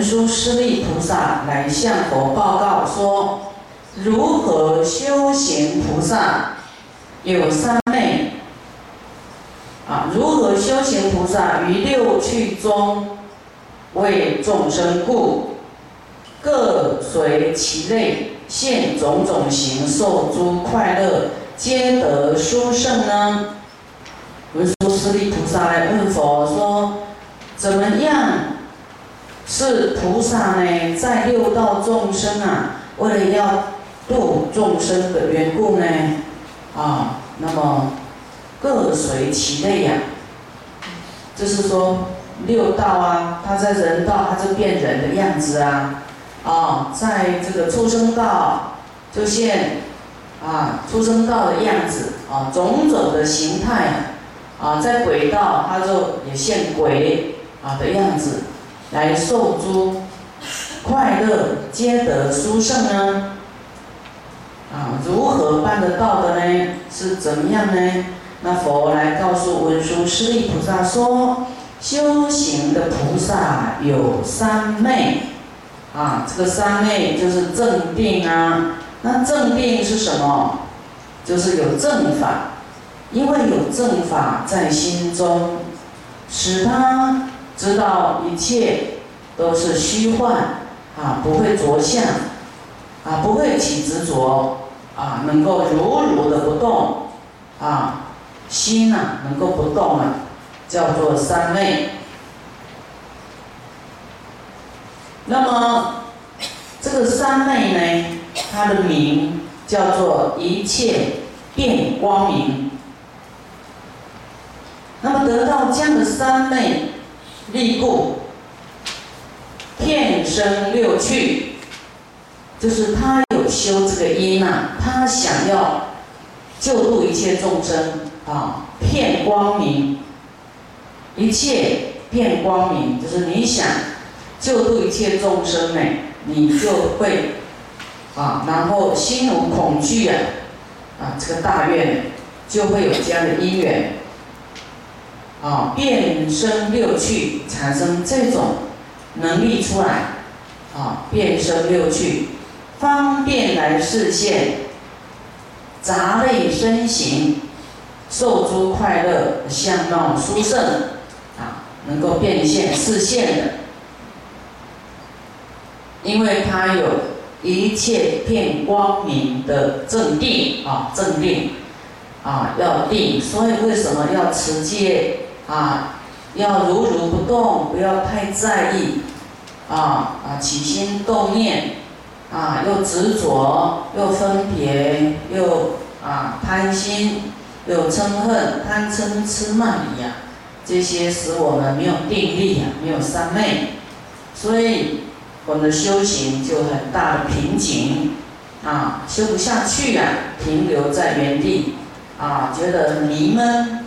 文殊师利菩萨来向佛报告说：如何修行菩萨有三昧啊？如何修行菩萨于六趣中为众生故，各随其类现种种形，受诸快乐，皆得殊胜呢？文殊师利菩萨来问佛说：是菩萨呢，在六道众生啊，为了要度众生的缘故呢，啊，那么各随其类呀。就是说，六道啊，他在人道，他就变人的样子啊，啊，在这个畜生道就现啊畜生道的样子啊，种种的形态啊，在鬼道他就也现鬼啊的样子。来受诸快乐，皆得殊胜呢？啊，如何办得到的呢？是怎么样呢？那佛来告诉文殊师利菩萨说：修行的菩萨有三昧，啊，这个三昧就是正定啊。那正定是什么？就是有正法，因为有正法在心中，使他。知道一切都是虚幻啊，不会着相啊，不会起执着啊，能够如如的不动啊，心呢能够不动了，叫做三昧。那么这个三昧呢，它的名叫做一切变光明。那么得到这样的三昧。立故，遍生六趣，就是他有修这个因呐，他想要救度一切众生啊，遍光明，一切遍光明，就是你想救度一切众生呢，你就会啊，然后心无恐惧啊，啊，这个大愿就会有这样的因缘。啊，变身六趣，产生这种能力出来，啊，变身六趣，方便来示现杂类身形，受诸快乐，相貌殊胜，啊，能够变现示现的，因为它有一切变光明的正定，啊，正定，啊，要定，所以为什么要持戒？啊，要如如不动，不要太在意，啊啊起心动念，啊又执着，又分别，又啊贪心，又嗔恨，贪嗔痴慢疑呀，这些使我们没有定力呀，没有三昧，所以我们的修行就很大的瓶颈，啊修不下去呀，停留在原地，啊觉得迷闷。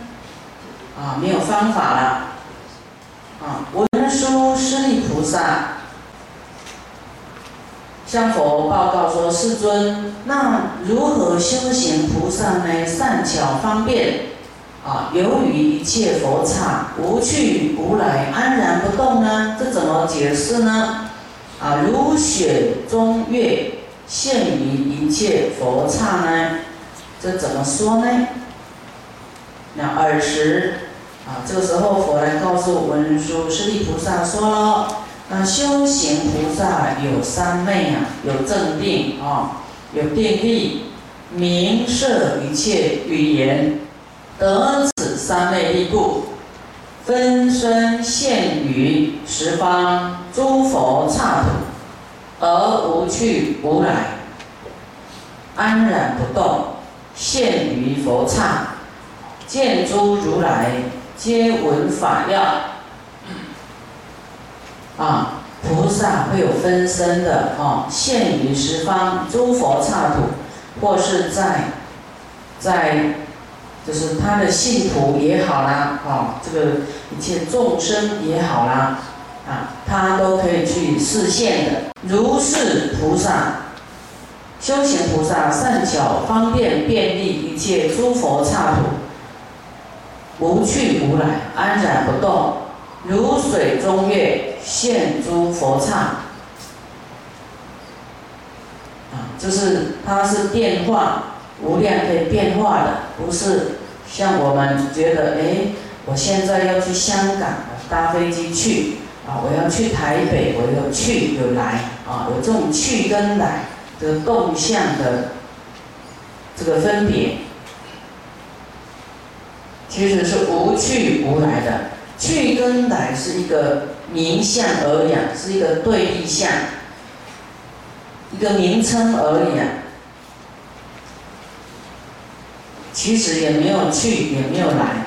啊，没有方法了。啊，文殊师利菩萨向佛报告说：“世尊，那如何修行菩萨呢？善巧方便，啊，由于一切佛刹无去无来，安然不动呢？这怎么解释呢？啊，如雪中月，现于一切佛刹呢？这怎么说呢？那尔时。”啊，这个时候佛来告诉文殊师利菩萨说了，那修行菩萨有三昧啊，有正定啊，有定力，明摄一切语言，得此三昧力故，分身现于十方诸佛刹土，而无去无来，安然不动，现于佛刹，见诸如来。皆闻法要啊，菩萨会有分身的啊，现于十方诸佛刹土，或是在在就是他的信徒也好啦，啊，这个一切众生也好啦，啊，他都可以去示现的。如是菩萨修行菩萨善巧方便便利一切诸佛刹土。无去无来，安然不动，如水中月，现诸佛刹。啊，就是它是变化无量，可以变化的，不是像我们觉得，哎，我现在要去香港，搭飞机去，啊，我要去台北，我有去有来，啊，有这种去跟来的动向的这个分别，其实是无去无来的。去跟来是一个名相而已，是一个对立相，一个名称而已。其实也没有去，也没有来。